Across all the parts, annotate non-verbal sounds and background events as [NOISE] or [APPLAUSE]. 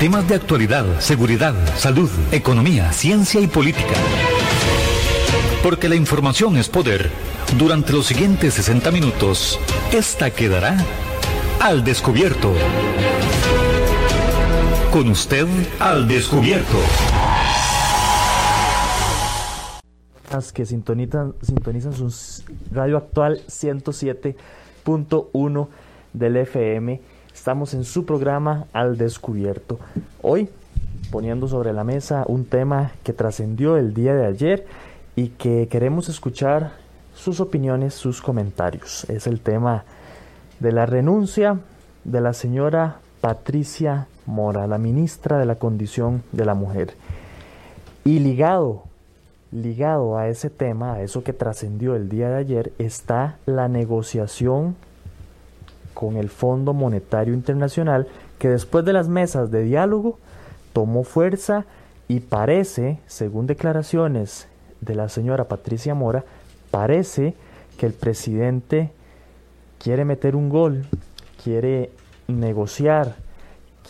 Temas de actualidad, seguridad, salud, economía, ciencia y política. Porque la información es poder. Durante los siguientes 60 minutos, esta quedará al descubierto. Con usted al descubierto. que sintonizan, sintonizan su radio actual 107.1 del FM. Estamos en su programa Al Descubierto. Hoy poniendo sobre la mesa un tema que trascendió el día de ayer y que queremos escuchar sus opiniones, sus comentarios. Es el tema de la renuncia de la señora Patricia Mora, la ministra de la Condición de la Mujer. Y ligado ligado a ese tema, a eso que trascendió el día de ayer, está la negociación con el Fondo Monetario Internacional, que después de las mesas de diálogo tomó fuerza y parece, según declaraciones de la señora Patricia Mora, parece que el presidente quiere meter un gol, quiere negociar,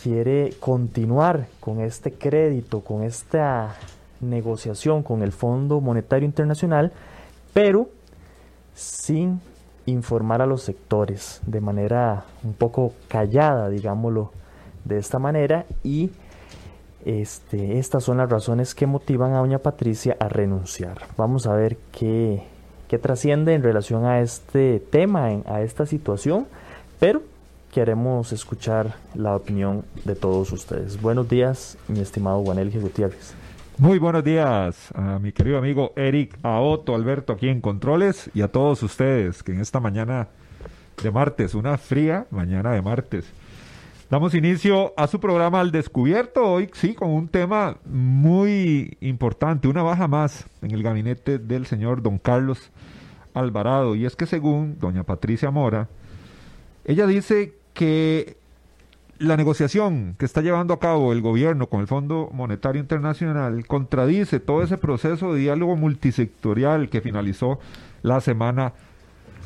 quiere continuar con este crédito, con esta negociación con el Fondo Monetario Internacional, pero sin informar a los sectores de manera un poco callada, digámoslo de esta manera, y este, estas son las razones que motivan a doña Patricia a renunciar. Vamos a ver qué, qué trasciende en relación a este tema, a esta situación, pero queremos escuchar la opinión de todos ustedes. Buenos días, mi estimado Juanel Gutiérrez. Muy buenos días a mi querido amigo Eric Aoto Alberto aquí en Controles y a todos ustedes que en esta mañana de martes, una fría mañana de martes, damos inicio a su programa Al Descubierto hoy, sí, con un tema muy importante, una baja más en el gabinete del señor don Carlos Alvarado y es que según doña Patricia Mora, ella dice que la negociación que está llevando a cabo el gobierno con el Fondo Monetario Internacional contradice todo ese proceso de diálogo multisectorial que finalizó la semana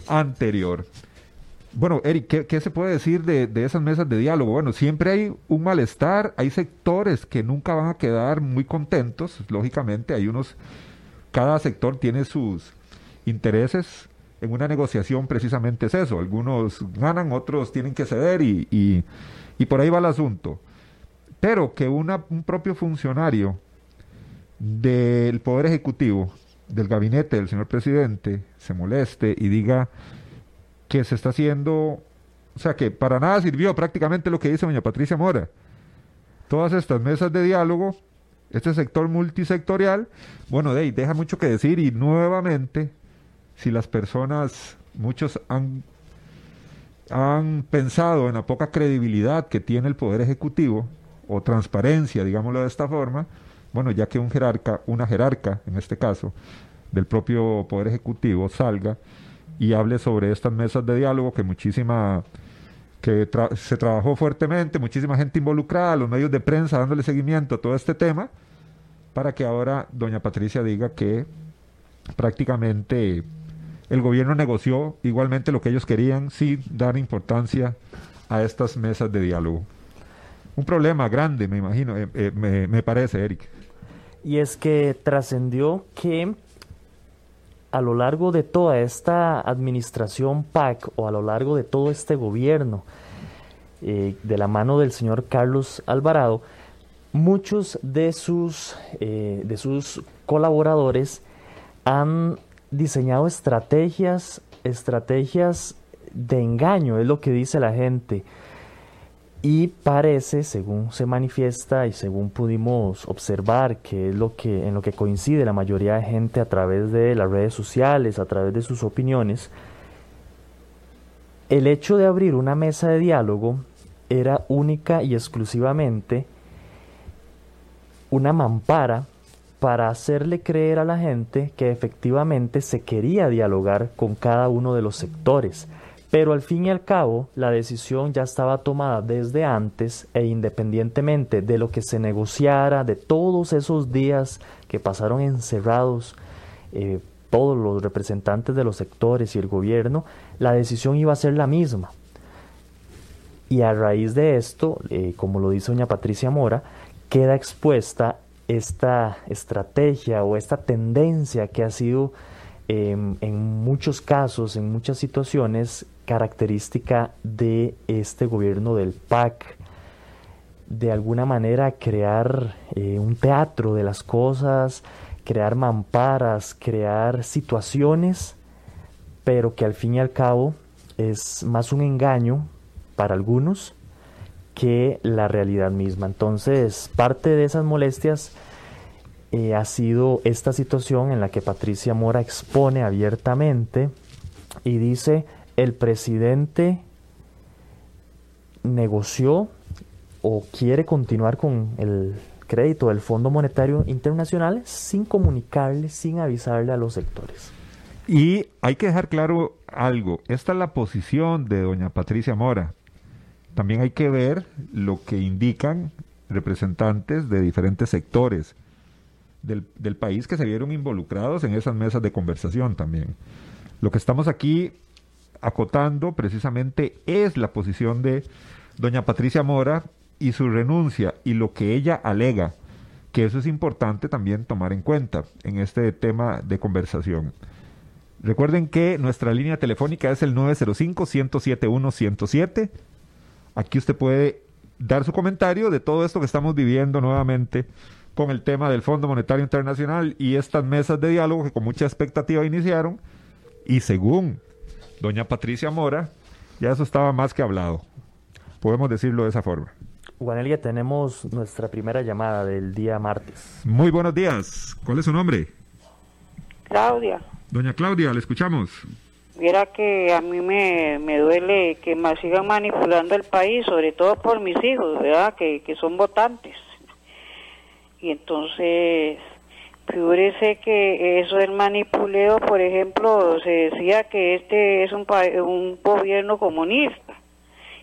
anterior. Bueno, Eric, ¿qué, se puede decir de, de, esas mesas de diálogo? Bueno, siempre hay un malestar, hay sectores que nunca van a quedar muy contentos, lógicamente, hay unos, cada sector tiene sus intereses en una negociación precisamente es eso, algunos ganan, otros tienen que ceder y, y y por ahí va el asunto. Pero que un propio funcionario del Poder Ejecutivo, del gabinete del señor presidente, se moleste y diga que se está haciendo, o sea, que para nada sirvió prácticamente lo que dice doña Patricia Mora. Todas estas mesas de diálogo, este sector multisectorial, bueno, de ahí deja mucho que decir y nuevamente, si las personas, muchos han han pensado en la poca credibilidad que tiene el Poder Ejecutivo, o transparencia, digámoslo de esta forma, bueno, ya que un jerarca, una jerarca, en este caso, del propio Poder Ejecutivo salga y hable sobre estas mesas de diálogo que muchísima que se trabajó fuertemente, muchísima gente involucrada, los medios de prensa dándole seguimiento a todo este tema, para que ahora doña Patricia diga que prácticamente el gobierno negoció igualmente lo que ellos querían sin dar importancia a estas mesas de diálogo. Un problema grande, me imagino, eh, eh, me, parece, Eric. Y es que trascendió que a lo largo de toda esta administración PAC o a lo largo de todo este gobierno, eh, de la mano del señor Carlos Alvarado, muchos de sus, de sus colaboradores han diseñado estrategias, estrategias de engaño, es lo que dice la gente. Y parece, según se manifiesta y según pudimos observar, que es lo que en lo que coincide la mayoría de gente a través de las redes sociales, a través de sus opiniones, el hecho de abrir una mesa de diálogo era única y exclusivamente una mampara para hacerle creer a la gente que efectivamente se quería dialogar con cada uno de los sectores. Pero al fin y al cabo, la decisión ya estaba tomada desde antes e independientemente de lo que se negociara, de todos esos días que pasaron encerrados eh, todos los representantes de los sectores y el gobierno, la decisión iba a ser la misma. Y a raíz de esto, eh, como lo dice doña Patricia Mora, queda expuesta esta estrategia o esta tendencia que ha sido em, en muchos casos, en muchas situaciones, característica de este gobierno del PAC, de alguna manera crear eh, un teatro de las cosas, crear mamparas, crear situaciones, pero que al fin y al cabo es más un engaño para algunos que la realidad misma. Entonces, parte de esas molestias eh, ha sido esta situación en la que Patricia Mora expone abiertamente y dice, el presidente negoció o quiere continuar con el crédito del Fondo Monetario Internacional sin comunicarle, sin avisarle a los sectores. Y hay que dejar claro algo, esta es la posición de doña Patricia Mora. También hay que ver lo que indican representantes de diferentes sectores del, del país que se vieron involucrados en esas mesas de conversación también. Lo que estamos aquí acotando precisamente es la posición de doña Patricia Mora y su renuncia y lo que ella alega, que eso es importante también tomar en cuenta en este tema de conversación. Recuerden que nuestra línea telefónica es el 905-107-107. Aquí usted puede dar su comentario de todo esto que estamos viviendo nuevamente con el tema del Fondo Monetario Internacional y estas mesas de diálogo que con mucha expectativa iniciaron y según doña Patricia Mora, ya eso estaba más que hablado. Podemos decirlo de esa forma. Juanelia, tenemos nuestra primera llamada del día martes. Muy buenos días. ¿Cuál es su nombre? Claudia. Doña Claudia, le escuchamos. Viera que a mí me, me duele que me sigan manipulando el país, sobre todo por mis hijos, ¿verdad? Que, que son votantes. Y entonces, figúrese que eso del manipuleo, por ejemplo, se decía que este es un, un gobierno comunista.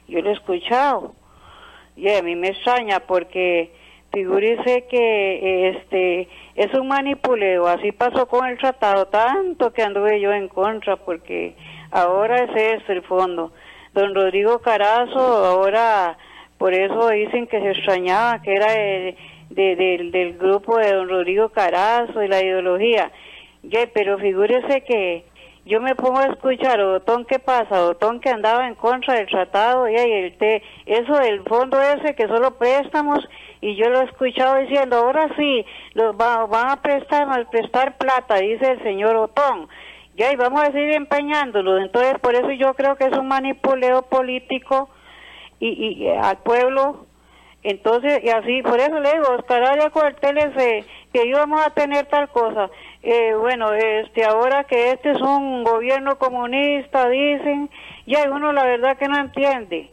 Yo lo he escuchado y a mí me extraña porque figúrese que este es un manipuleo, así pasó con el tratado, tanto que anduve yo en contra porque ahora es este el fondo. Don Rodrigo Carazo, ahora por eso dicen que se extrañaba, que era de, del grupo de don Rodrigo Carazo y la ideología. pero figúrese que yo me pongo a escuchar, Otón, ¿qué pasa? Otón que andaba en contra del tratado y el té, eso del fondo ese que solo préstamos y yo lo he escuchado diciendo, ahora sí, los van a prestar, prestar plata, dice el señor Otón. Y vamos a seguir empeñándolo. Entonces, por eso yo creo que es un manipuleo político y, y, al pueblo. Entonces, y así, por eso le digo, Oscar Arias Cortés, que íbamos a tener tal cosa. Eh, bueno, este, ahora que este es un gobierno comunista, dicen, ya uno la verdad que no entiende.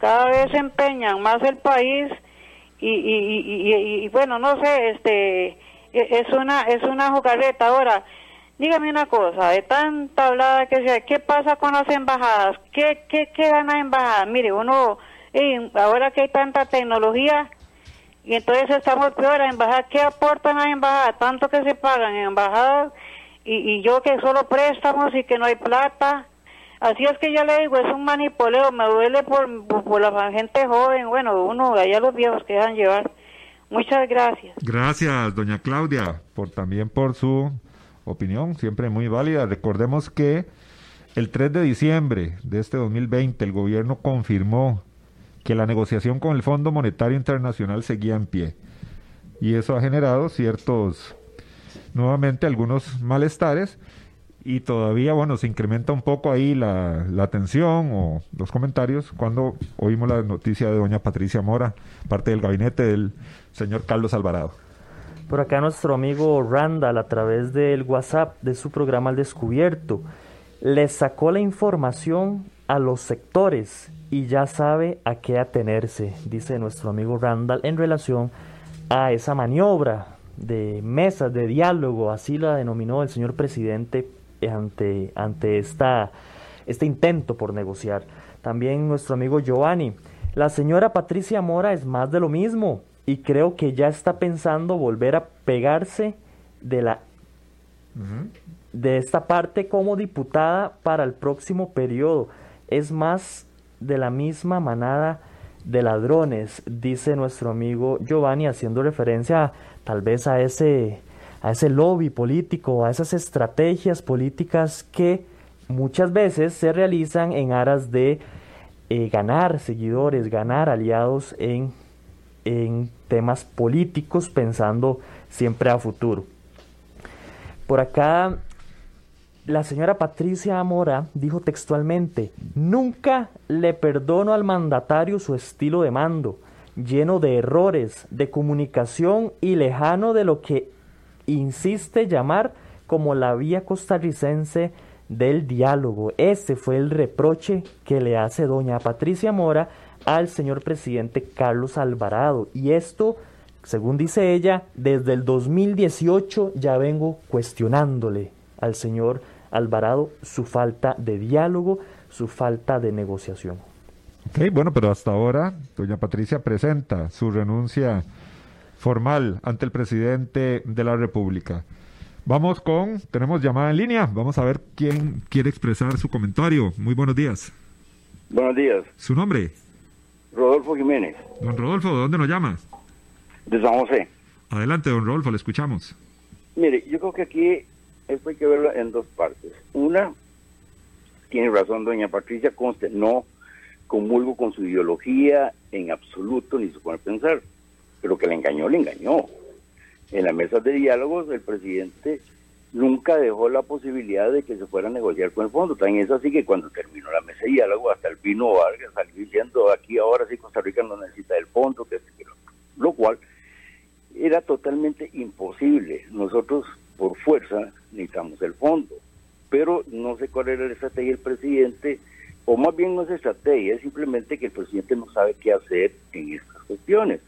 Cada vez se empeñan más el país y, y, y, bueno, no sé, este, e, es una, es una jugarreta. Ahora, dígame una cosa, de tanta hablada que sea, ¿qué pasa con las embajadas? ¿Qué, qué, qué gana embajada? Mire, uno, ahora que hay tanta tecnología, y entonces estamos peor a embajada. ¿Qué aportan a embajada? Tanto que se pagan en embajada y, y yo que solo préstamos y que no hay plata. Así es que ya le digo, es un manipuleo, me duele por, por la gente joven, bueno, uno, allá los viejos que dejan llevar. Muchas gracias. Gracias, doña Claudia, por también por su opinión, siempre muy válida. Recordemos que el 3 de diciembre de este 2020 el gobierno confirmó que la negociación con el Fondo Monetario Internacional seguía en pie. Y eso ha generado ciertos, nuevamente, algunos malestares y todavía, bueno, se incrementa un poco ahí la, la tensión o los comentarios cuando oímos la noticia de doña Patricia Mora, parte del gabinete del señor Carlos Alvarado. Por acá nuestro amigo Randall, a través del WhatsApp de su programa Al Descubierto, le sacó la información a los sectores y ya sabe a qué atenerse, dice nuestro amigo Randall, en relación a esa maniobra de mesas de diálogo, así la denominó el señor presidente ante, ante esta, este intento por negociar. También nuestro amigo Giovanni, la señora Patricia Mora es más de lo mismo y creo que ya está pensando volver a pegarse de la de esta parte como diputada para el próximo periodo. Es más de la misma manada de ladrones, dice nuestro amigo Giovanni, haciendo referencia tal vez a ese, a ese lobby político, a esas estrategias políticas que muchas veces se realizan en aras de eh, ganar seguidores, ganar aliados en, en temas políticos, pensando siempre a futuro. Por acá la señora Patricia Amora dijo textualmente, nunca le perdono al mandatario su estilo de mando, lleno de errores, de comunicación y lejano de lo que insiste llamar como la vía costarricense del diálogo. Ese fue el reproche que le hace doña Patricia Mora al señor presidente Carlos Alvarado. Y esto, según dice ella, desde el 2018 ya vengo cuestionándole al señor Alvarado su falta de diálogo, su falta de negociación. Ok, bueno, pero hasta ahora doña Patricia presenta su renuncia formal ante el presidente de la República. Vamos con, tenemos llamada en línea, vamos a ver quién quiere expresar su comentario. Muy buenos días. Buenos días. ¿Su nombre? Rodolfo Jiménez. Don Rodolfo, ¿de dónde nos llama? De San José. Adelante, don Rodolfo, le escuchamos. Mire, yo creo que aquí esto hay que verlo en dos partes. Una, tiene razón doña Patricia, conste, no comulgo con su ideología en absoluto ni su forma de pensar, pero que le engañó, le engañó. En la mesa de diálogos el presidente nunca dejó la posibilidad de que se fuera a negociar con el fondo. También es así que cuando terminó la mesa de diálogo, hasta el Pino Vargas salió diciendo aquí ahora sí Costa Rica no necesita el fondo, lo cual era totalmente imposible. Nosotros por fuerza necesitamos el fondo. Pero no sé cuál era la estrategia del presidente, o más bien no es estrategia, es simplemente que el presidente no sabe qué hacer en estas cuestiones.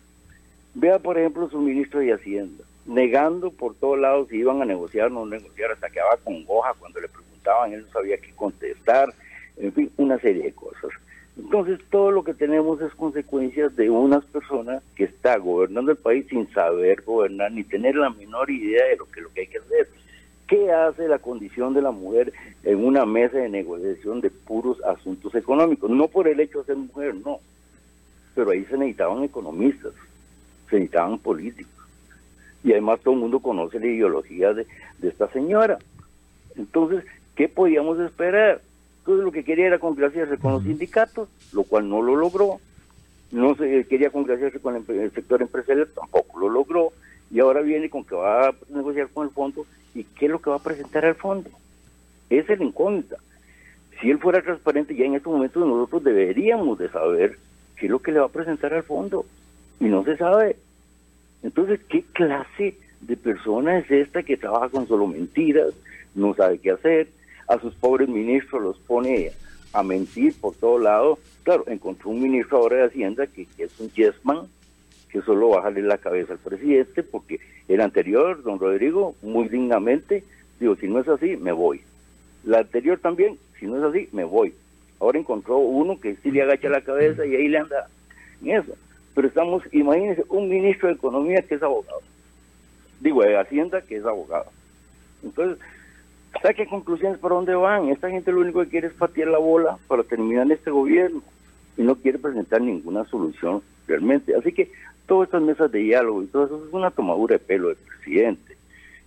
Vea, por ejemplo, su ministro de Hacienda, negando por todos lados si iban a negociar o no negociar, hasta que con hoja cuando le preguntaban, él no sabía qué contestar, en fin, una serie de cosas. Entonces, todo lo que tenemos es consecuencias de unas personas que está gobernando el país sin saber gobernar ni tener la menor idea de lo que, lo que hay que hacer. ¿Qué hace la condición de la mujer en una mesa de negociación de puros asuntos económicos? No por el hecho de ser mujer, no. Pero ahí se necesitaban economistas, se necesitaban políticos. Y además todo el mundo conoce la ideología de, de esta señora. Entonces, ¿qué podíamos esperar? Entonces lo que quería era congraciarse con los sindicatos, lo cual no lo logró. No se quería congraciarse con el sector empresarial, tampoco lo logró. Y ahora viene con que va a negociar con el fondo. ¿Y qué es lo que va a presentar al fondo? Es la incógnita. Si él fuera transparente, ya en estos momentos nosotros deberíamos de saber qué es lo que le va a presentar al fondo. Y no se sabe. Entonces, ¿qué clase de persona es esta que trabaja con solo mentiras, no sabe qué hacer, a sus pobres ministros los pone a mentir por todo lado. Claro, encontró un ministro ahora de Hacienda que, es un yesman, que solo bajarle la cabeza al presidente, porque el anterior, don Rodrigo, muy dignamente, digo, si no es así, me voy. La anterior también, si no es así, me voy. Ahora encontró uno que sí le agacha la cabeza y ahí le anda eso. Pero estamos, imagínense, un ministro de Economía que es abogado. Digo, de Hacienda que es abogado. Entonces, qué conclusiones para dónde van. Esta gente lo único que quiere es patear la bola para terminar este gobierno y no quiere presentar ninguna solución realmente. Así que todas estas mesas de diálogo y todo eso es una tomadura de pelo del presidente.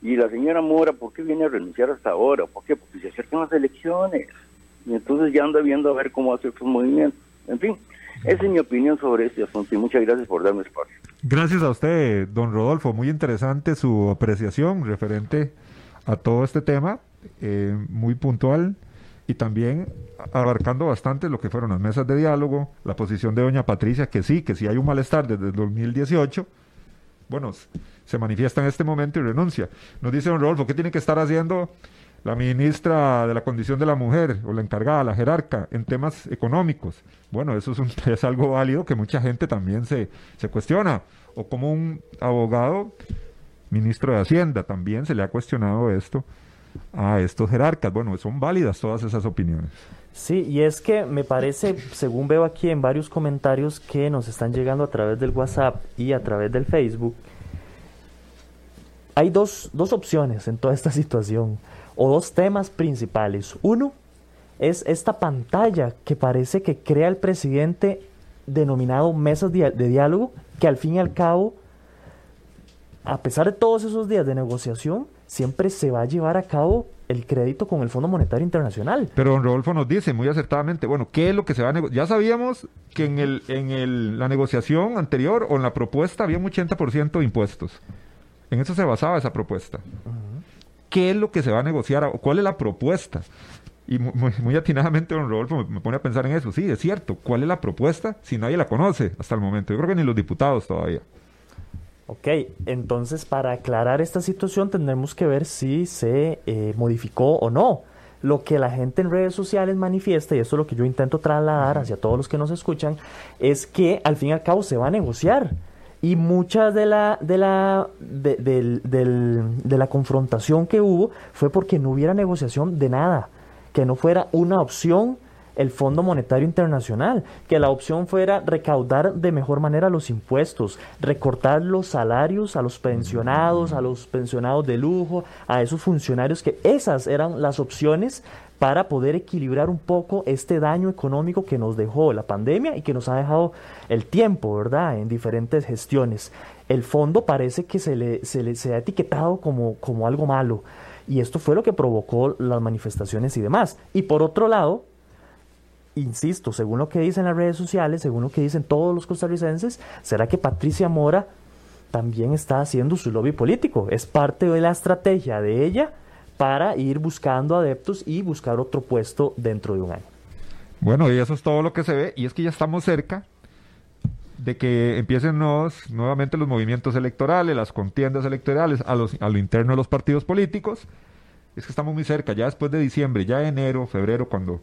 Y la señora Mora, ¿por qué viene a renunciar hasta ahora? ¿Por qué? Porque se acercan las elecciones. Y entonces ya anda viendo a ver cómo hacer sus movimientos. En fin, esa es mi opinión sobre este asunto y muchas gracias por darme espacio. Gracias a usted, don Rodolfo. Muy interesante su apreciación referente a todo este tema. Eh, muy puntual y también abarcando bastante lo que fueron las mesas de diálogo, la posición de doña Patricia, que sí, que si hay un malestar desde el 2018, bueno, se manifiesta en este momento y renuncia. Nos dice don Rodolfo, ¿qué tiene que estar haciendo la ministra de la condición de la mujer o la encargada, la jerarca, en temas económicos? Bueno, eso es, un, [LAUGHS] es algo válido que mucha gente también se, se cuestiona. O como un abogado, ministro de Hacienda, también se le ha cuestionado esto a estos jerarcas. Bueno, son válidas todas esas opiniones. Sí, y es que me parece, según veo aquí en varios comentarios que nos están llegando a través del WhatsApp y a través del Facebook, hay dos, dos opciones en toda esta [LAUGHS] situación, o dos temas principales. Uno, es esta pantalla que parece que crea el presidente denominado mesas de, diálogo, que al fin y al cabo, a pesar de todos esos días de negociación, siempre se va a llevar a cabo el crédito con el Fondo Monetario Internacional. Pero don Rodolfo nos dice muy acertadamente, bueno, ¿qué es lo que se va a negociar? Ya sabíamos que en, el, en el, la negociación anterior o en la propuesta había un 80% de impuestos. En eso se basaba esa propuesta. ¿Qué es lo que se va a negociar? ¿Cuál es la propuesta? Y muy, atinadamente don Rodolfo me, pone a pensar en eso. Sí, es cierto. ¿Cuál es la propuesta si nadie la conoce hasta el momento? Yo creo que ni los diputados todavía. Ok, entonces para aclarar esta situación tendremos que ver si se eh, modificó o no. Lo que la gente en redes sociales manifiesta, y eso es lo que yo intento trasladar hacia todos los que nos escuchan, es que al fin y al cabo se va a negociar. Y mucha de la, de la, de la confrontación que hubo fue porque no hubiera negociación de nada que no fuera una opción el Fondo Monetario Internacional, que la opción fuera recaudar de mejor manera los impuestos, recortar los salarios a los pensionados, a los pensionados de lujo, a esos funcionarios, que esas eran las opciones para poder equilibrar un poco este daño económico que nos dejó la pandemia y que nos ha dejado el tiempo, ¿verdad?, en diferentes gestiones. El fondo parece que se le, se le se ha etiquetado como, como algo malo. Y esto fue lo que provocó las manifestaciones y demás. Y por otro lado, insisto, según lo que dicen las redes sociales, según lo que dicen todos los costarricenses, ¿será que Patricia Mora también está haciendo su lobby político? Es parte de la estrategia de ella para ir buscando adeptos y buscar otro puesto dentro de un año. Bueno, y eso es todo lo que se ve, y es que ya estamos cerca de que empiecen nuevamente los movimientos electorales, las contiendas electorales a, los, a lo interno de los partidos políticos. Es que estamos muy cerca, ya después de diciembre, ya enero, febrero, cuando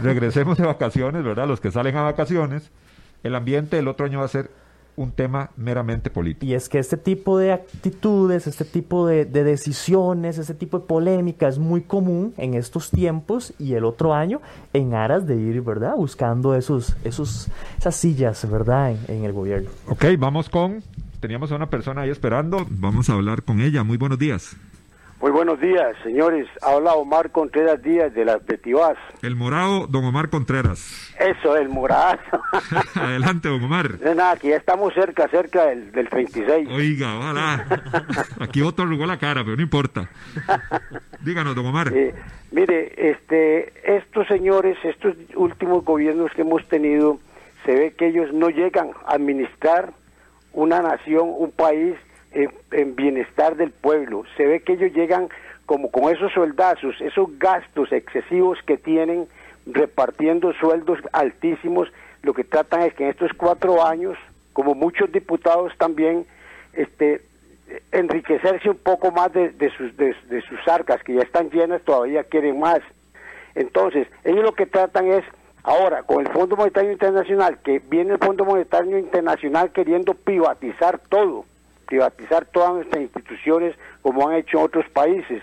regresemos de vacaciones, ¿verdad? Los que salen a vacaciones, el ambiente del otro año va a ser un tema meramente político. Y es que este tipo de actitudes, este tipo de, decisiones, este tipo de polémica es muy común en estos tiempos y el otro año en aras de ir, ¿verdad? Buscando esos, esos, esas sillas, ¿verdad? En, en el gobierno. Ok, vamos con, teníamos a una persona ahí esperando, vamos a hablar con ella. Muy buenos días. Muy buenos días, señores. Habla Omar Contreras Díaz de las de El morado, don Omar Contreras. Eso, el morado. [LAUGHS] Adelante, don Omar. De nada, aquí ya estamos cerca, cerca del, del 26. Oiga, ojalá. [LAUGHS] Aquí otro rugó la cara, pero no importa. Díganos, don Omar. mire, este, estos señores, estos últimos gobiernos que hemos tenido, se ve que ellos no llegan a administrar una nación, un país en, bienestar del pueblo. Se ve que ellos llegan como con esos soldazos, esos gastos excesivos que tienen repartiendo sueldos altísimos, lo que tratan es que en estos cuatro años, como muchos diputados también, este, enriquecerse un poco más de, sus, de, sus arcas, que ya están llenas, todavía quieren más. Entonces, ellos lo que tratan es, ahora, con el Fondo Monetario Internacional, que viene el Fondo Monetario Internacional queriendo privatizar todo, privatizar todas nuestras instituciones como han hecho otros países.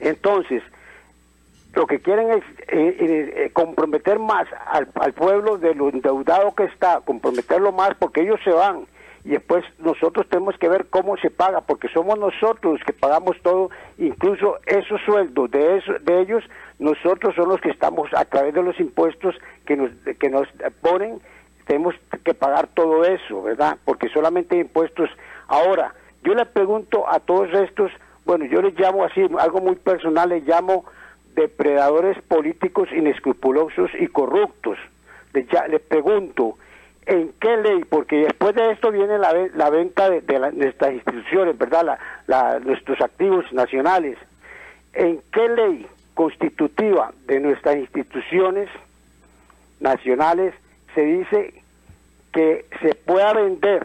Entonces, lo que quieren es eh, eh, comprometer más al, pueblo de lo endeudado que está, comprometerlo más porque ellos se van y después nosotros tenemos que ver cómo se paga porque somos nosotros los que pagamos todo, incluso esos sueldos de, eso, de ellos, nosotros somos los que estamos a través de los impuestos que nos, que nos ponen, tenemos que pagar todo eso, ¿verdad? Porque solamente impuestos Ahora, yo le pregunto a todos estos, bueno, yo les llamo así, algo muy personal, les llamo depredadores políticos inescrupulosos y corruptos. Les, pregunto, ¿en qué ley? Porque después de esto viene la, la venta de, nuestras instituciones, ¿verdad? La, nuestros activos nacionales. ¿En qué ley constitutiva de nuestras instituciones nacionales se dice que se pueda vender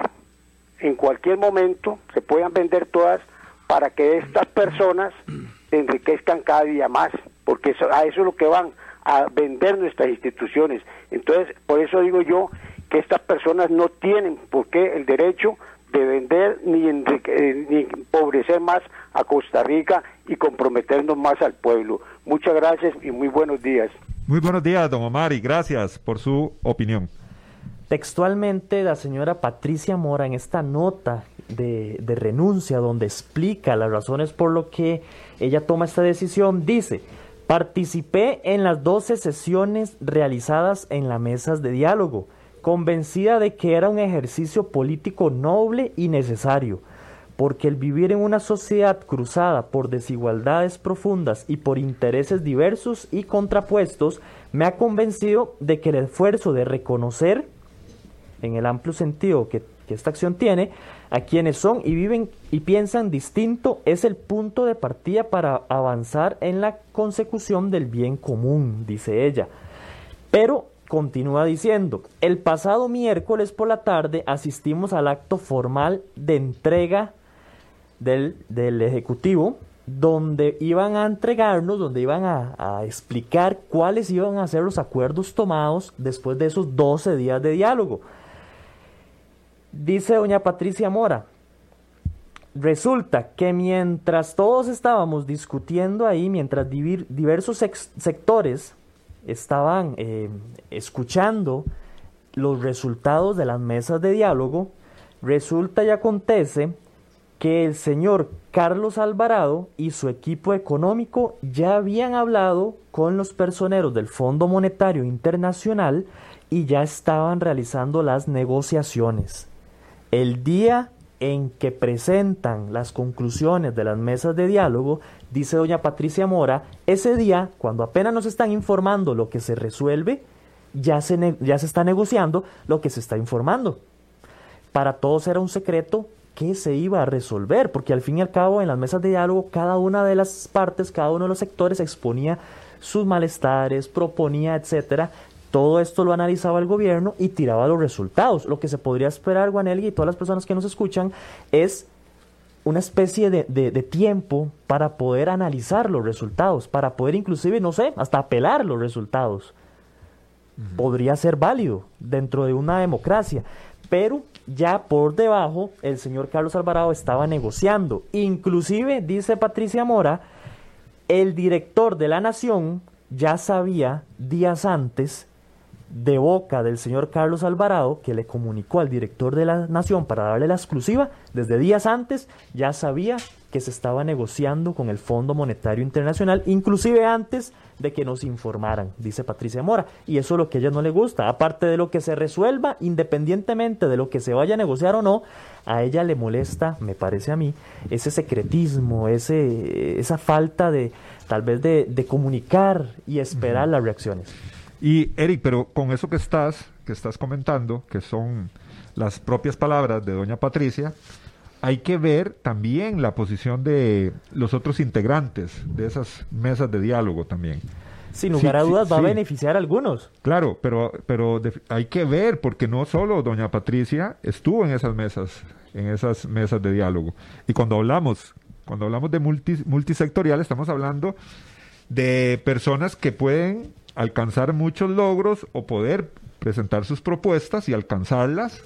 en cualquier momento se puedan vender todas para que estas personas se enriquezcan cada día más, porque eso, a eso es lo que van, a vender nuestras instituciones. Entonces, por eso digo yo que estas personas no tienen por qué el derecho de vender ni, eh, ni empobrecer más a Costa Rica y comprometernos más al pueblo. Muchas gracias y muy buenos días. Muy buenos días, don Omar, y gracias por su opinión. Textualmente, la señora Patricia Mora en esta nota de, renuncia donde explica las razones por lo que ella toma esta decisión, dice, Participé en las 12 sesiones realizadas en las mesas de diálogo, convencida de que era un ejercicio político noble y necesario, porque el vivir en una sociedad cruzada por desigualdades profundas y por intereses diversos y contrapuestos me ha convencido de que el esfuerzo de reconocer, en el amplio sentido que, esta acción tiene, a quienes son y viven y piensan distinto es el punto de partida para avanzar en la consecución del bien común, dice ella. Pero continúa diciendo, el pasado miércoles por la tarde asistimos al acto formal de entrega del, del Ejecutivo, donde iban a entregarnos, donde iban a, explicar cuáles iban a ser los acuerdos tomados después de esos 12 días de diálogo. Dice doña Patricia Mora, resulta que mientras todos estábamos discutiendo ahí, mientras diversos sectores estaban eh, escuchando los resultados de las mesas de diálogo, resulta y acontece que el señor Carlos Alvarado y su equipo económico ya habían hablado con los personeros del Fondo Monetario Internacional y ya estaban realizando las negociaciones. El día en que presentan las conclusiones de las mesas de diálogo, dice doña Patricia Mora, ese día, cuando apenas nos están informando lo que se resuelve, ya se, ya se está negociando lo que se está informando. Para todos era un secreto que se iba a resolver, porque al fin y al cabo en las mesas de diálogo cada una de las partes, cada uno de los sectores exponía sus malestares, proponía, etcétera, todo esto lo analizaba el gobierno y tiraba los resultados. Lo que se podría esperar, Guanelli, y todas las personas que nos escuchan, es una especie de, de, de, tiempo para poder analizar los resultados, para poder inclusive, no sé, hasta apelar los resultados. Uh -huh. Podría ser válido dentro de una democracia, pero ya por debajo el señor Carlos Alvarado estaba negociando. Inclusive, dice Patricia Mora, el director de la Nación ya sabía días antes de boca del señor Carlos Alvarado, que le comunicó al director de la Nación para darle la exclusiva, desde días antes ya sabía que se estaba negociando con el Fondo Monetario Internacional, inclusive antes de que nos informaran, dice Patricia Mora. Y eso es lo que a ella no le gusta. Aparte de lo que se resuelva, independientemente de lo que se vaya a negociar o no, a ella le molesta, me parece a mí, ese secretismo, ese, esa falta de tal vez de, de comunicar y esperar uh -huh. las reacciones. Y Eric, pero con eso que estás, que estás comentando, que son las propias palabras de doña Patricia, hay que ver también la posición de los otros integrantes de esas mesas de diálogo también. Sin lugar sí, a dudas sí, va sí. a beneficiar a algunos. Claro, pero, pero hay que ver, porque no solo doña Patricia estuvo en esas mesas, en esas mesas de diálogo. Y cuando hablamos, cuando hablamos de multi, multisectorial, estamos hablando de personas que pueden alcanzar muchos logros o poder presentar sus propuestas y alcanzarlas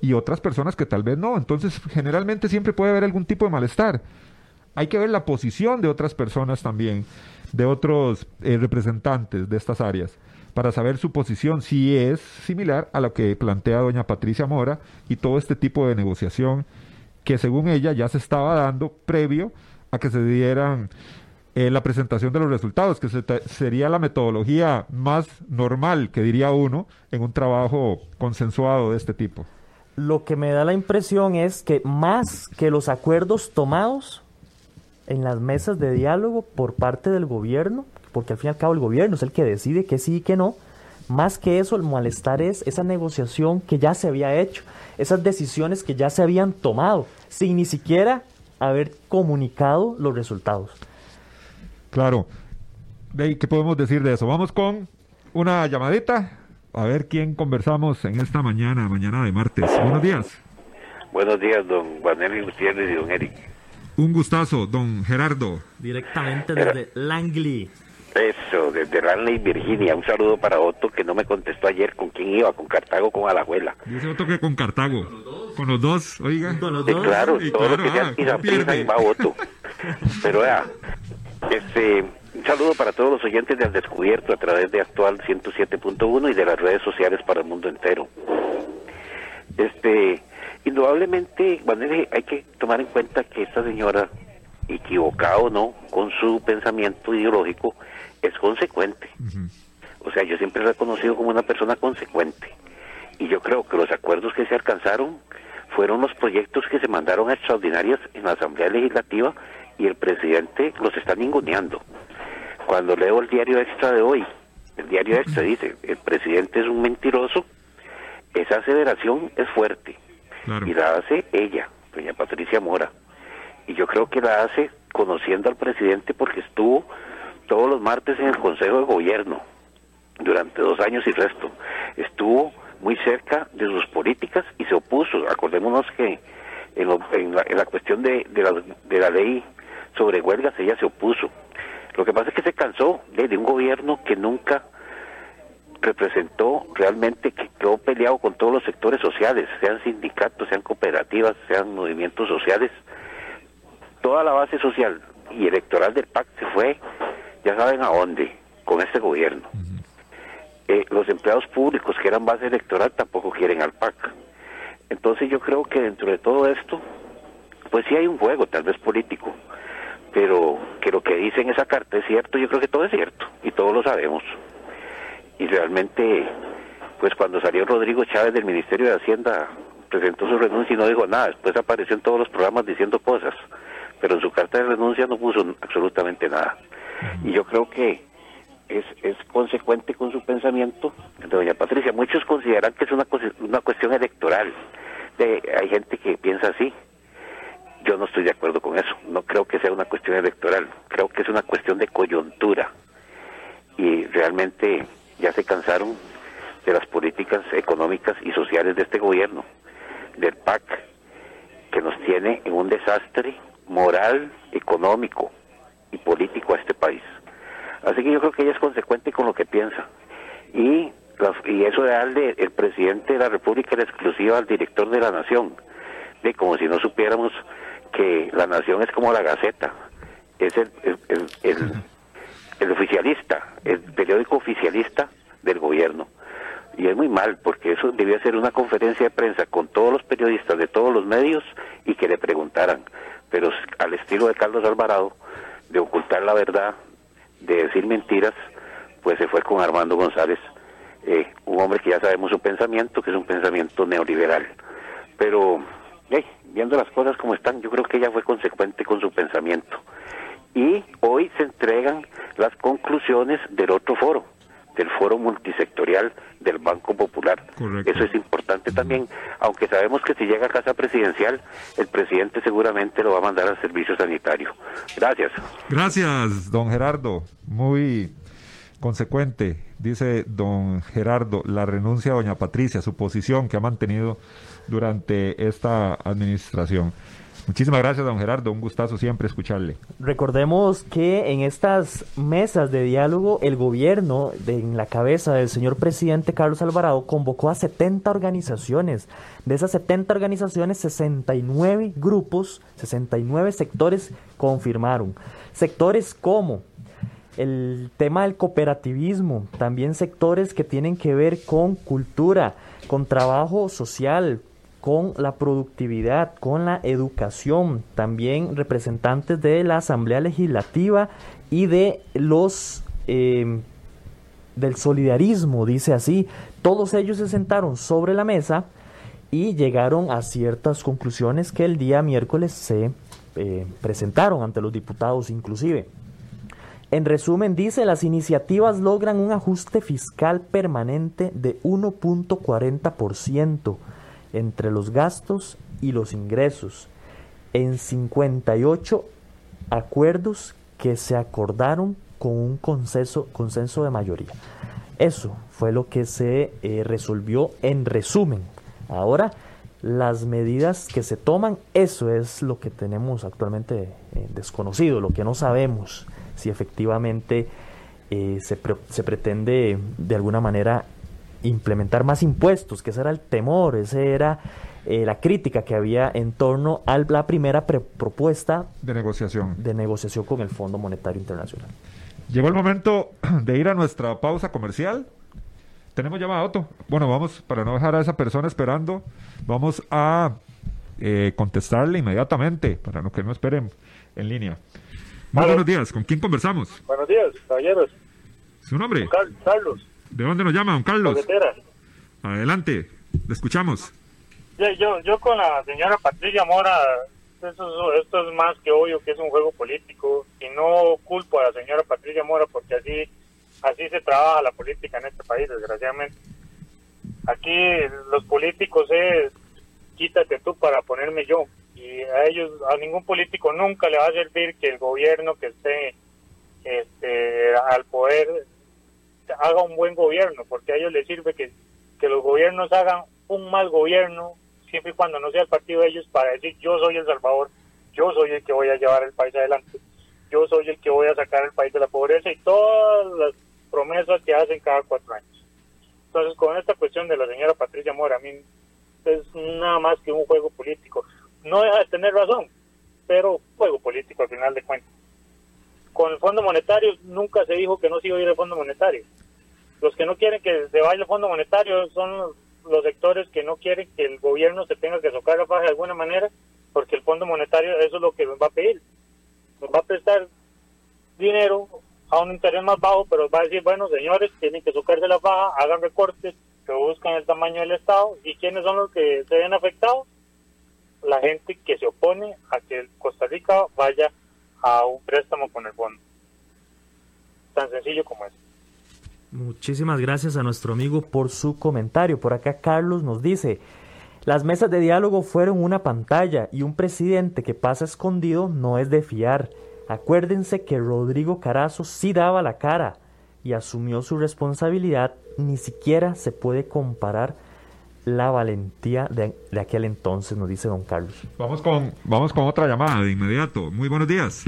y otras personas que tal vez no. Entonces, generalmente siempre puede haber algún tipo de malestar. Hay que ver la posición de otras personas también, de otros eh, representantes de estas áreas, para saber su posición si es similar a lo que plantea doña Patricia Mora y todo este tipo de negociación que según ella ya se estaba dando previo a que se dieran eh, la presentación de los resultados, que se sería la metodología más normal, que diría uno, en un trabajo consensuado de este tipo. Lo que me da la impresión es que más que los acuerdos tomados en las mesas de diálogo por parte del gobierno, porque al fin y al cabo el gobierno es el que decide que sí y que no, más que eso el malestar es esa negociación que ya se había hecho, esas decisiones que ya se habían tomado, sin ni siquiera haber comunicado los resultados. Claro. ¿Qué podemos decir de eso? Vamos con una llamadita. A ver quién conversamos en esta mañana, mañana de martes. Buenos días. Buenos días, don Juanelli Gutiérrez y don Eric. Un gustazo, don Gerardo. Directamente desde Langley. Eso, desde Langley, Virginia. Un saludo para Otto, que no me contestó ayer con quién iba, con Cartago o con Alajuela. Dice Otto que con Cartago. Con los dos, oiga. Con los sí, dos. claro, Sí, todo claro, lo que ah, sea pierde. va Otto. Pero vea, este, saludo para todos los oyentes del Descubierto a través de Actual 107.1 y de las redes sociales para el mundo entero. Este, indudablemente, hay que tomar en cuenta que esta señora equivocado o no, con su pensamiento ideológico, es consecuente. O sea, yo siempre he reconocido como una persona consecuente. Y yo creo que los acuerdos que se alcanzaron fueron los proyectos que se mandaron a extraordinarias en la Asamblea Legislativa y el presidente los está ninguneando. Cuando leo el diario extra de hoy, el diario extra dice, el presidente es un mentiroso, esa aseveración es fuerte. Y la hace ella, doña Patricia Mora. Y yo creo que la hace conociendo al presidente porque estuvo todos los martes en el Consejo de Gobierno durante dos años y resto. Estuvo muy cerca de sus políticas y se opuso. Acordémonos que en, la, cuestión de, la, de la ley sobre huelgas ella se opuso. Lo que pasa es que se cansó de, un gobierno que nunca representó realmente, que quedó peleado con todos los sectores sociales, sean sindicatos, sean cooperativas, sean movimientos sociales. Toda la base social y electoral del PAC se fue, ya saben a dónde, con este gobierno. Eh, los empleados públicos que eran base electoral tampoco quieren al PAC. Entonces yo creo que dentro de todo esto, pues sí hay un juego, tal vez político, pero que lo que dice en esa carta es cierto, yo creo que todo es cierto y todos lo sabemos. Y realmente, pues cuando salió Rodrigo Chávez del Ministerio de Hacienda, presentó su renuncia y no dijo nada, después apareció en todos los programas diciendo cosas, pero en su carta de renuncia no puso absolutamente nada. Y yo creo que es, es consecuente con su pensamiento de doña Patricia. Muchos consideran que es una, una cuestión electoral. De, hay gente que piensa así. Yo no estoy de acuerdo con eso. No creo que sea una cuestión electoral. Creo que es una cuestión de coyuntura. Y realmente ya se cansaron de las políticas económicas y sociales de este gobierno, del PAC, que nos tiene en un desastre moral, económico y político a este país. Así que yo creo que ella es consecuente con lo que piensa. Y, y eso de darle el presidente de la República la exclusiva al director de la Nación, de como si no supiéramos que la Nación es como la Gaceta, es el, el, oficialista, el periódico oficialista del gobierno. Y es muy mal, porque eso debía ser una conferencia de prensa con todos los periodistas de todos los medios y que le preguntaran. Pero al estilo de Carlos Alvarado, de ocultar la verdad, de decir mentiras, pues se fue con Armando González, eh, un hombre que ya sabemos su pensamiento, que es un pensamiento neoliberal. Pero, viendo las cosas como están, yo creo que ella fue consecuente con su pensamiento. Y hoy se entregan las conclusiones del otro foro, del foro multisectorial del Banco Popular. Eso es importante también, aunque sabemos que si llega a casa presidencial, el presidente seguramente lo va a mandar al servicio sanitario. Gracias. Gracias, don Gerardo. Muy consecuente, dice don Gerardo, la renuncia de doña Patricia, su posición que ha mantenido durante esta administración. Muchísimas gracias, don Gerardo. Un gustazo siempre escucharle. Recordemos que en estas mesas de diálogo, el gobierno, en la cabeza del señor presidente Carlos Alvarado, convocó a 70 organizaciones. De esas 70 organizaciones, 69 grupos, 69 sectores confirmaron. Sectores como el tema del cooperativismo, también sectores que tienen que ver con cultura, con trabajo social, con la productividad, con la educación, también representantes de la Asamblea Legislativa y de los em, del solidarismo, dice así. Todos ellos se sentaron sobre la mesa y llegaron a ciertas conclusiones que el día miércoles se eh, presentaron ante los diputados inclusive. En resumen, dice, las iniciativas logran un ajuste fiscal permanente de 1.40% entre los gastos y los ingresos en 58 acuerdos que se acordaron con un consenso, consenso de mayoría. Eso fue lo que se eh, resolvió en resumen. Ahora, las medidas que se toman, eso es lo que tenemos actualmente eh, desconocido, lo que no sabemos si efectivamente eh, se, se pretende de alguna manera implementar más impuestos, que ese era el temor, ese era eh, la crítica que había en torno a la primera propuesta de negociación. de negociación con el Fondo Monetario Internacional. Llegó el momento de ir a nuestra pausa comercial. Tenemos llamada Otto. Bueno, vamos, para no dejar a esa persona esperando, vamos a eh, contestarle inmediatamente para no que no esperen en línea. Muy buenos días, ¿con quién conversamos? Buenos días, caballeros. ¿Su nombre? Carlos. ¿De dónde nos llama, don Carlos? Adelante, le escuchamos. Yo, yo con la señora Patricia Mora, eso, esto es más que obvio que es un juego político y no culpo a la señora Patricia Mora porque así, así se trabaja la política en este país, desgraciadamente. Aquí los políticos es quítate tú para ponerme yo ellos, a ningún político nunca le va a servir que el gobierno que esté este, al poder haga un buen gobierno, porque a ellos les sirve que, que los gobiernos hagan un mal gobierno, siempre y cuando no sea el partido de ellos, para decir yo soy el Salvador, yo soy el que voy a llevar el país adelante, yo soy el que voy a sacar el país de la pobreza y todas las promesas que hacen cada cuatro años. Entonces, con esta cuestión de la señora Patricia Mora, a mí es nada más que un juego político. No deja de tener razón, pero juego político al final de cuentas con el Fondo Monetario nunca se dijo que no se iba a ir el Fondo Monetario. Los que no quieren que se vaya el Fondo Monetario son los sectores que no quieren que el gobierno se tenga que socar la faja de alguna manera, porque el Fondo Monetario eso es lo que nos va a pedir. Nos va a prestar dinero a un interés más bajo, pero va a decir, bueno, señores, tienen que socarse la faja, hagan recortes, que buscan el tamaño del Estado. ¿Y quiénes son los que se ven afectados? La gente que se opone a que Costa Rica vaya a un préstamo con el fondo. Tan sencillo como es. Muchísimas gracias a nuestro amigo por su comentario. Por acá Carlos nos dice, las mesas de diálogo fueron una pantalla y un presidente que pasa escondido no es de fiar. Acuérdense que Rodrigo Carazo sí daba la cara y asumió su responsabilidad. Ni siquiera se puede comparar la valentía de, aquel entonces, nos dice don Carlos. Vamos con, vamos con otra llamada de inmediato. Muy buenos días.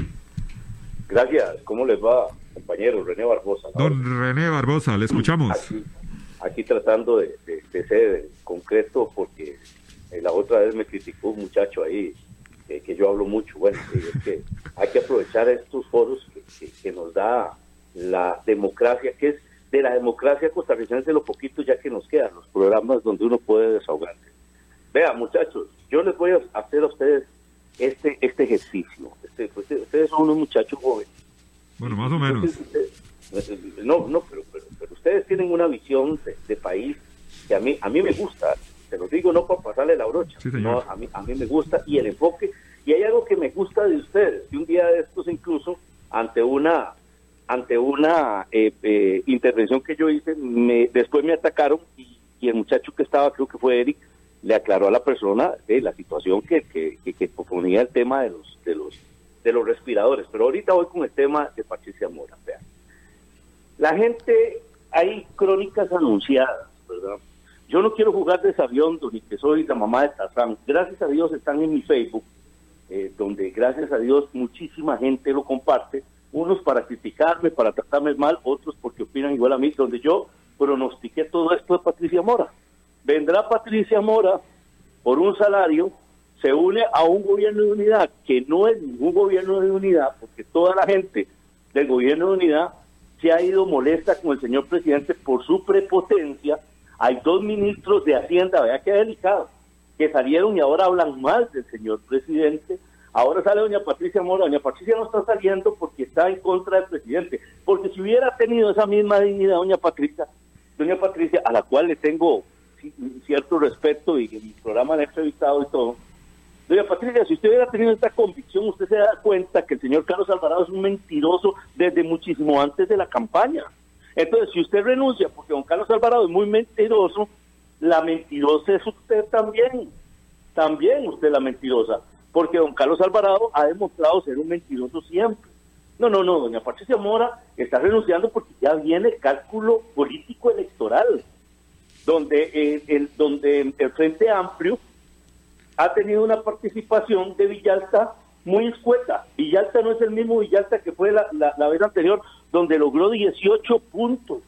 Gracias. ¿Cómo les va, compañero René Barbosa? Don René Barbosa, le escuchamos. Aquí, tratando de, ser concreto porque eh, la otra vez me criticó un muchacho ahí que yo hablo mucho. Bueno, es que hay que aprovechar estos foros que nos da la democracia, que es de la democracia costarricense lo poquito ya que nos quedan, los programas donde uno puede desahogarse. Vean, muchachos, yo les voy a hacer a ustedes este este ejercicio. Este, pues, ustedes son unos muchachos jóvenes. Bueno, más o menos. no, no, pero, pero, ustedes tienen una visión de, país que a mí a mí me gusta. Se los digo no para pasarle la brocha, no, a mí a mí me gusta y el enfoque y hay algo que me gusta de ustedes. Y un día de estos incluso ante una ante una eh, eh, intervención que yo hice, me, después me atacaron y, el muchacho que estaba, creo que fue Eric, le aclaró a la persona de la situación que, que, que, proponía el tema de los, de los de los respiradores. Pero ahorita voy con el tema de Patricia Mora. Vean. La gente, hay crónicas anunciadas, ¿verdad? Yo no quiero jugar de sabiondo ni que soy la mamá de Tazán. Gracias a Dios están en mi Facebook, eh, donde gracias a Dios muchísima gente lo comparte unos para criticarme, para tratarme mal, otros porque opinan igual a mí, donde yo pronostiqué todo esto de Patricia Mora. Vendrá Patricia Mora por un salario, se une a un gobierno de unidad que no es ningún gobierno de unidad, porque toda la gente del gobierno de unidad se ha ido molesta con el señor presidente por su prepotencia. Hay dos ministros de Hacienda, vea qué delicado, que salieron y ahora hablan mal del señor presidente Ahora sale doña Patricia Mora. Doña Patricia no está saliendo porque está en contra del presidente. Porque si hubiera tenido esa misma dignidad, doña Patricia, doña Patricia, a la cual le tengo cierto respeto y mi programa le he entrevistado y todo. Doña Patricia, si usted hubiera tenido esta convicción, usted se da cuenta que el señor Carlos Alvarado es un mentiroso desde muchísimo antes de la campaña. Entonces, si usted renuncia porque don Carlos Alvarado es muy mentiroso, la mentirosa es usted también. También usted la mentirosa porque don Carlos Alvarado ha demostrado ser un mentiroso siempre. No, no, no, doña Patricia Mora está renunciando porque ya viene el cálculo político electoral, donde, eh, el, donde el Frente Amplio ha tenido una participación de Villalta muy escueta. Villalta no es el mismo Villalta que fue la, la vez anterior, donde logró 18 puntos.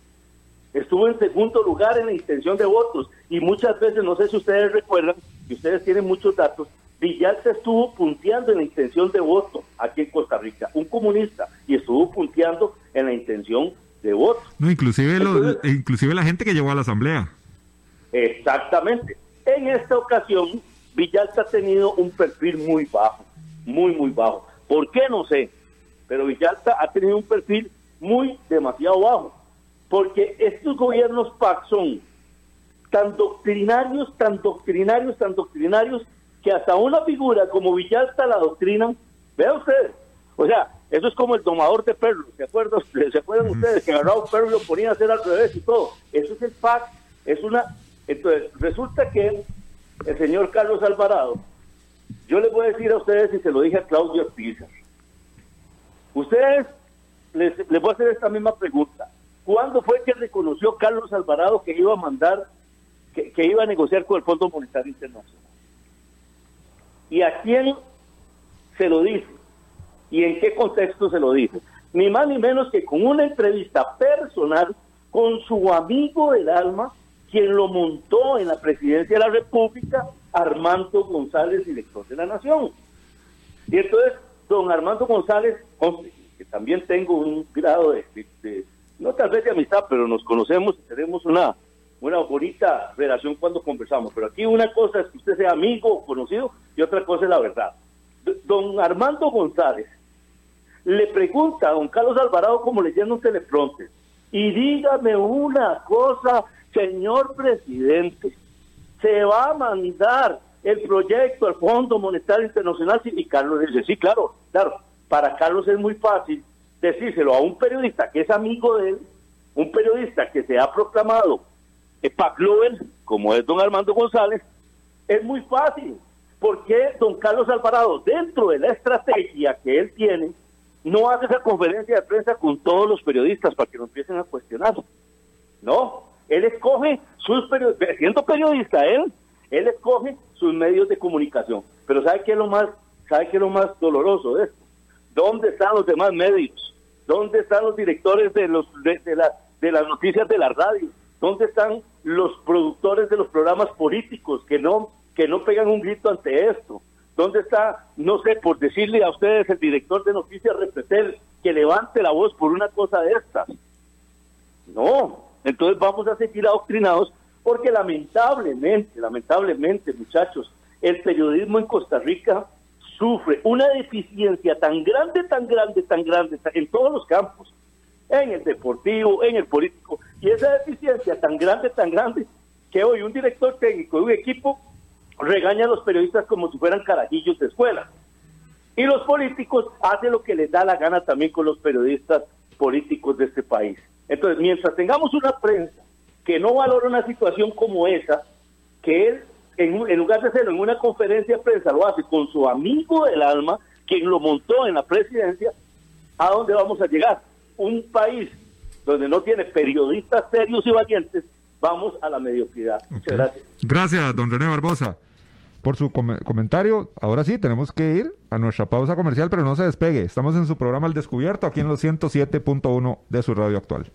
Estuvo en segundo lugar en la intención de votos y muchas veces, no sé si ustedes recuerdan, que ustedes tienen muchos datos, Villalta estuvo punteando en la intención de voto aquí en Costa Rica, un comunista, y estuvo punteando en la intención de voto. No, inclusive, inclusive la gente que llegó a la asamblea. Exactamente. En esta ocasión, Villalta ha tenido un perfil muy bajo, muy, muy bajo. ¿Por qué? No sé. Pero Villalta ha tenido un perfil muy demasiado bajo. Porque estos gobiernos PAC son tan doctrinarios, tan doctrinarios, tan doctrinarios, que hasta una figura como Villalta la doctrinan. Vean ustedes. O sea, eso es como el domador de perros. ¿Se acuerdan, [LAUGHS] ¿Se acuerdan ustedes que agarraba un perro y lo ponía a hacer al revés y todo? Eso es el PAC. Es una. Entonces, resulta que el señor Carlos Alvarado, yo les voy a decir a ustedes, y se lo dije a Claudio Pizar, ustedes, les, les voy a hacer esta misma pregunta. ¿Cuándo fue que reconoció Carlos Alvarado que iba a mandar, que, iba a negociar con el Fondo Monetario Internacional? ¿Y a quién se lo dice? ¿Y en qué contexto se lo dice? Ni más ni menos que con una entrevista personal con su amigo del alma, quien lo montó en la presidencia de la República, Armando González, director de la Nación. Y entonces, don Armando González, que también tengo un grado de no tal vez de amistad, pero nos conocemos y tenemos una, una bonita relación cuando conversamos. Pero aquí una cosa es que usted sea amigo o conocido y otra cosa es la verdad. Don Armando González le pregunta a don Carlos Alvarado como leyendo un teleprompter y dígame una cosa, señor presidente, se va a mandar el proyecto al Fondo Monetario Internacional y Carlos dice, sí, claro, claro, para Carlos es muy fácil decírselo a un periodista que es amigo de él, un periodista que se ha proclamado Paclover, como es don Armando González, es muy fácil. porque don Carlos Alvarado, dentro de la estrategia que él tiene, no hace esa conferencia de prensa con todos los periodistas para que lo empiecen a cuestionar? No, él escoge sus periodistas, siendo periodista él, él escoge sus medios de comunicación. Pero ¿sabe qué es lo más, sabe qué es lo más doloroso de esto? ¿Dónde están los demás medios? ¿Dónde están los directores de, los, de, la, de las noticias de la radio? ¿Dónde están los productores de los programas políticos que no, que no pegan un grito ante esto? ¿Dónde está, no sé, por decirle a ustedes, el director de Noticias Repetel, que levante la voz por una cosa de estas? No, entonces vamos a seguir adoctrinados porque lamentablemente, lamentablemente, muchachos, el periodismo en Costa Rica sufre una deficiencia tan grande, tan grande, tan grande en todos los campos, en el deportivo, en el político, y esa deficiencia tan grande, tan grande, que hoy un director técnico de un equipo regaña a los periodistas como si fueran carajillos de escuela. Y los políticos hacen lo que les da la gana también con los periodistas políticos de este país. Entonces, mientras tengamos una prensa que no valora una situación como esa, que él en, lugar de hacerlo en una conferencia de prensa, lo hace con su amigo del alma, quien lo montó en la presidencia, ¿a dónde vamos a llegar? Un país donde no tiene periodistas serios y valientes, vamos a la mediocridad. Muchas gracias. Gracias, don René Barbosa, por su comentario. Ahora sí, tenemos que ir a nuestra pausa comercial, pero no se despegue. Estamos en su programa El Descubierto, aquí en los 107.1 de su radio actual.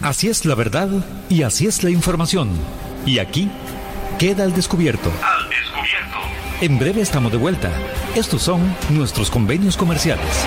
Así es la verdad y así es la información. Y aquí queda al descubierto. Al descubierto. En breve estamos de vuelta. Estos son nuestros convenios comerciales.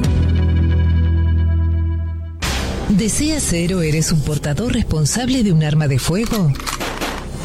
¿Deseas ser o eres un portador responsable de un arma de fuego?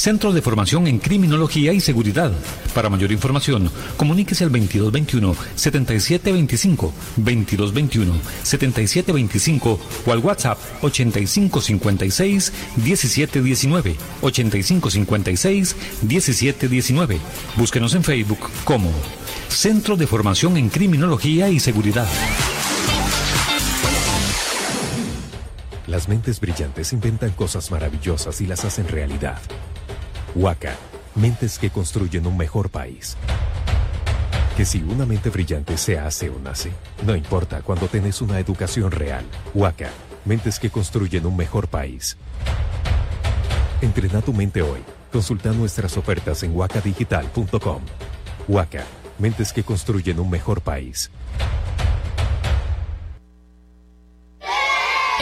Centro de Formación en Criminología y Seguridad. Para mayor información, comuníquese al 2221-7725, 2221-7725 o al WhatsApp 8556-1719, 8556-1719. Búsquenos en Facebook como Centro de Formación en Criminología y Seguridad. Las mentes brillantes inventan cosas maravillosas y las hacen realidad. Huaca, mentes que construyen un mejor país. Que si una mente brillante se hace o nace, no importa cuando tenés una educación real. Huaca, mentes que construyen un mejor país. Entrena tu mente hoy. Consulta nuestras ofertas en huacadigital.com. Huaca, mentes que construyen un mejor país.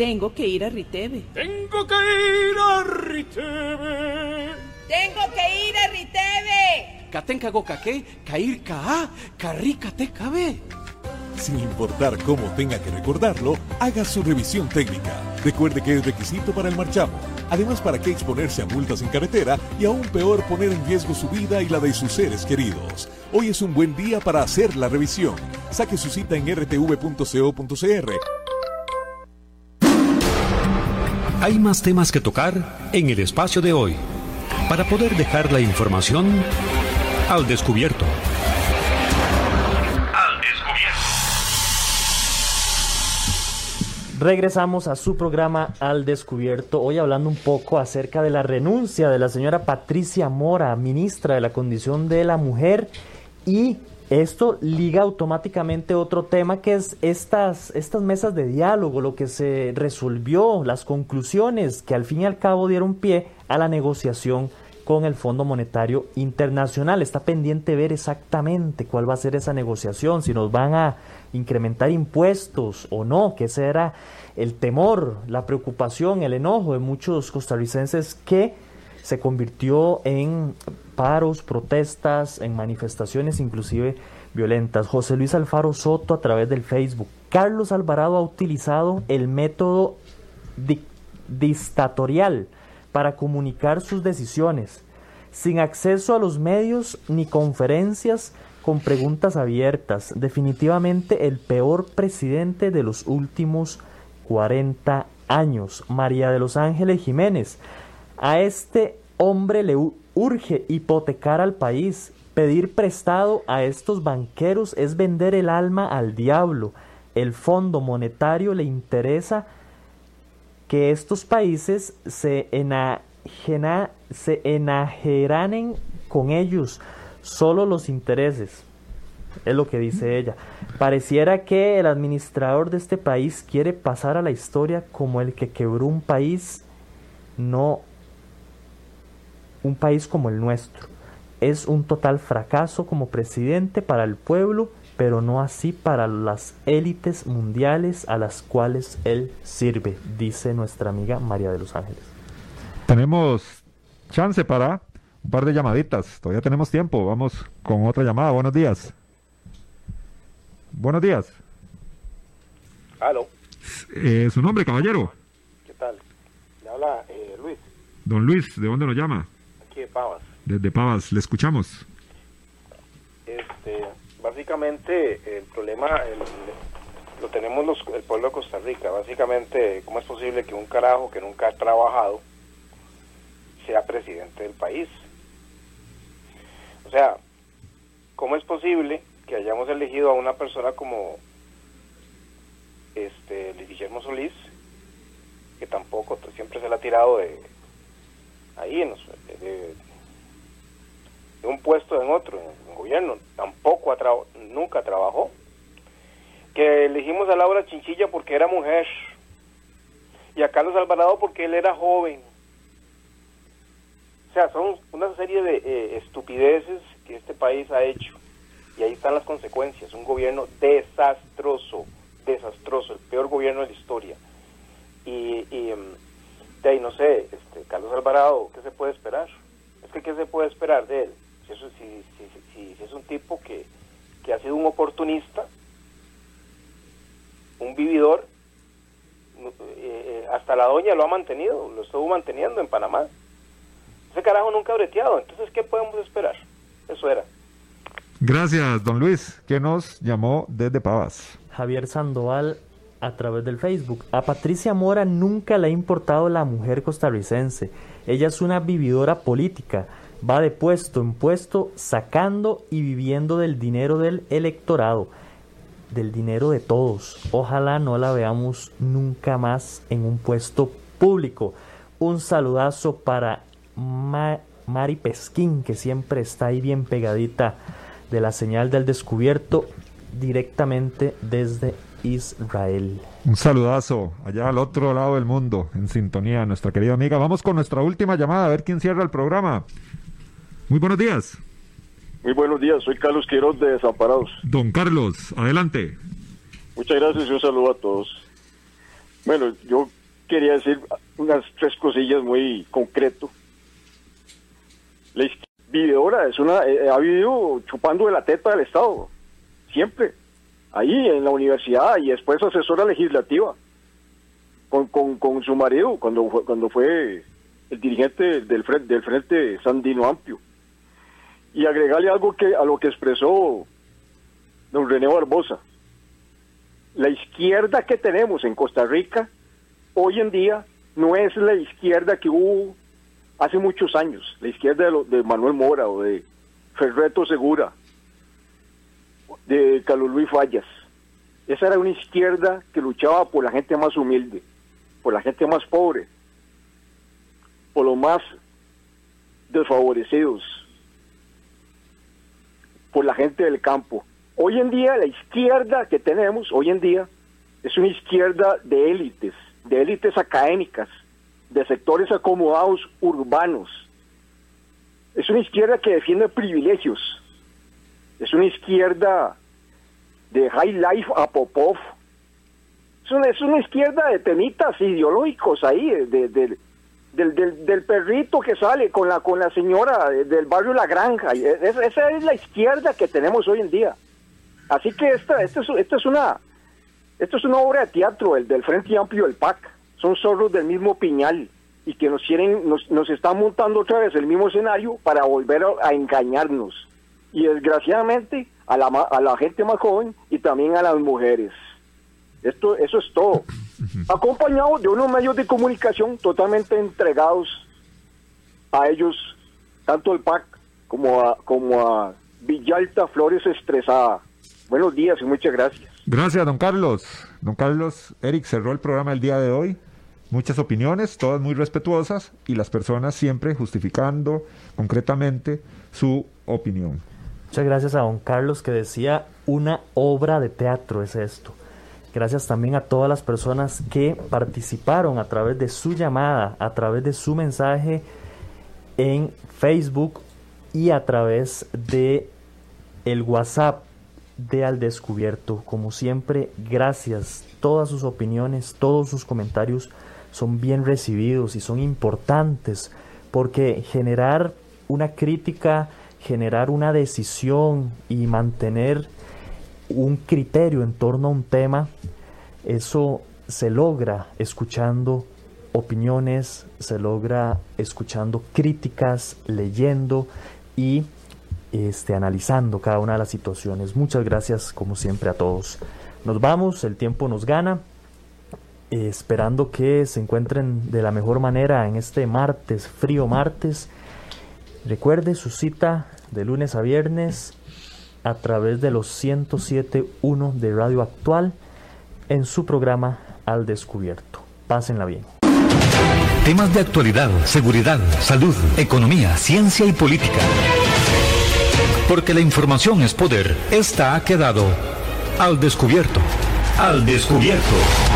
Tengo que ir a Riteve. Tengo que ir a Riteve. Tengo que ir a Riteve. Katenka gokaque, kair ka, cabe. Sin importar cómo tenga que recordarlo, haga su revisión técnica. Recuerde que es requisito para el marchamo. Además, ¿para qué exponerse a multas en carretera y aún peor poner en riesgo su vida y la de sus seres queridos? Hoy es un buen día para hacer la revisión. Saque su cita en rtv.co.cr. Hay más temas que tocar en el espacio de hoy para poder dejar la información al descubierto. Al descubierto. Regresamos a su programa Al Descubierto, hoy hablando un poco acerca de la renuncia de la señora Patricia Mora, ministra de la Condición de la Mujer, y esto liga automáticamente otro tema que es estas, estas mesas de diálogo, lo que se resolvió, las conclusiones que al fin y al cabo dieron pie a la negociación con el Fondo Monetario Internacional. Está pendiente ver exactamente cuál va a ser esa negociación, si nos van a incrementar impuestos o no, que ese era el temor, la preocupación, el enojo de muchos costarricenses que se convirtió en protestas, en manifestaciones inclusive violentas. José Luis Alfaro Soto a través del Facebook. Carlos Alvarado ha utilizado el método dictatorial para comunicar sus decisiones, sin acceso a los medios ni conferencias con preguntas abiertas. Definitivamente el peor presidente de los últimos 40 años. María de los Ángeles Jiménez. A este hombre le urge hipotecar al país. Pedir prestado a estos banqueros es vender el alma al diablo. El Fondo Monetario le interesa que estos países se, enajena, se enajeranen con ellos solo los intereses. Es lo que dice ella. Pareciera que el administrador de este país quiere pasar a la historia como el que quebró un país no un país como el nuestro. Es un total fracaso como presidente para el pueblo, pero no así para las élites mundiales a las cuales él sirve, dice nuestra amiga María de los Ángeles. Tenemos chance para un par de llamaditas. Todavía tenemos tiempo. Vamos con otra llamada. Buenos días. Buenos días. Aló. Eh, ¿Su nombre, caballero? ¿Qué tal? Le habla eh, Luis, Don Luis, ¿de dónde nos llama? Aquí de Pavas. Desde Pavas. Le escuchamos. Este, básicamente, el problema el- lo tenemos los, el pueblo de Costa Rica. Básicamente, ¿cómo es posible que un carajo que nunca ha trabajado sea presidente del país? O sea, ¿cómo es posible que hayamos elegido a una persona como este Luis Guillermo Solís, que tampoco siempre se le ha tirado de ahí en los- de, de un puesto en otro, en el gobierno, tampoco traba- nunca trabajó. Que elegimos a Laura Chinchilla porque era mujer y a Carlos Alvarado porque él era joven. O sea, son una serie de eh, estupideces que este país ha hecho y ahí están las consecuencias. Un gobierno desastroso, desastroso, el peor gobierno de la historia. Y, em, de ahí no sé, este, Carlos Alvarado, ¿qué se puede esperar? Es que ¿qué se puede esperar de él? Si, eso, si, si, si- si es un tipo que, que ha sido un oportunista, un vividor, eh, eh, hasta la doña lo ha mantenido, lo estuvo manteniendo en Panamá. Ese carajo nunca ha breteado, entonces ¿qué podemos esperar? Eso era. Gracias, don Luis, que nos llamó desde Pavas. Javier Sandoval a través del Facebook. A Patricia Mora nunca le ha importado la mujer costarricense. Ella es una vividora política. Va de puesto en puesto sacando y viviendo del dinero del electorado, del dinero de todos. Ojalá no la veamos nunca más en un puesto público. Un saludazo para Ma- Mari Pesquín, que siempre está ahí bien pegadita de la señal del descubierto directamente desde Israel. Un saludazo allá al otro lado del mundo, en sintonía, nuestra querida amiga. Vamos con nuestra última llamada, a ver quién cierra el programa. Muy buenos días. Muy buenos días, soy Carlos Quiroz de Desamparados. Don Carlos, adelante. Muchas gracias y un saludo a todos. Bueno, yo quería decir unas tres cosillas muy concreto. La vividora es una, eh, ha vivido chupando de la teta del Estado, siempre, ahí en la universidad y después asesora legislativa con, con, con su marido cuando fue, cuando fue el dirigente del frente, del frente Sandino Amplio. Y agregarle algo que a lo que expresó don René Barbosa. La izquierda que tenemos en Costa Rica hoy en día no es la izquierda que hubo hace muchos años, la izquierda de, lo- de Manuel Mora o de Ferreto Segura, de Carlos Luis Fallas. Esa era una izquierda que luchaba por la gente más humilde, por la gente más pobre, por los más desfavorecidos, por la gente del campo. Hoy en día la izquierda que tenemos, hoy en día, es una izquierda de élites, de élites académicas, de sectores acomodados urbanos. Es una izquierda que defiende privilegios. Es una izquierda de High Life a Popov. Es una, es una izquierda de temitas ideológicos ahí, de, de- de- del, del, del perrito que sale con la con la señora de- del barrio La Granja. Esa es la izquierda que tenemos hoy en día. Así que esta, esta, es, una esto es una obra de teatro el del Frente Amplio del PAC. Son zorros del mismo piñal y que nos quieren, nos, nos están montando otra vez el mismo escenario para volver a engañarnos. Y desgraciadamente a la, a la gente más joven y también a las mujeres. Esto, eso es todo. [LAUGHS] Acompañado de unos medios de comunicación totalmente entregados a ellos, tanto el PAC como a, como a Villalta Flores Estresada. Buenos días y muchas gracias. Gracias, don Carlos. Don Carlos, Eric cerró el programa el día de hoy. Muchas opiniones, todas muy respetuosas y las personas siempre justificando concretamente su opinión. Muchas gracias a don Carlos que decía una obra de teatro es esto. Gracias también a todas las personas que participaron a través de su llamada, a través de su mensaje en Facebook y a través de el WhatsApp de Al Descubierto. Como siempre, gracias. Todas sus opiniones, todos sus comentarios son bien recibidos y son importantes porque generar una crítica, generar una decisión y mantener un criterio en torno a un tema, eso se logra escuchando opiniones, se logra escuchando críticas, leyendo y este, analizando cada una de las situaciones. Muchas gracias como siempre a todos. Nos vamos, el tiempo nos gana. Esperando que se encuentren de la mejor manera en este martes, frío martes. Recuerde su cita de lunes a viernes a través de los 107.1 de Radio Actual en su programa Al Descubierto. Pásenla bien. Temas de actualidad, seguridad, salud, economía, ciencia y política. Porque la información es poder. Esta ha quedado al descubierto. Al descubierto.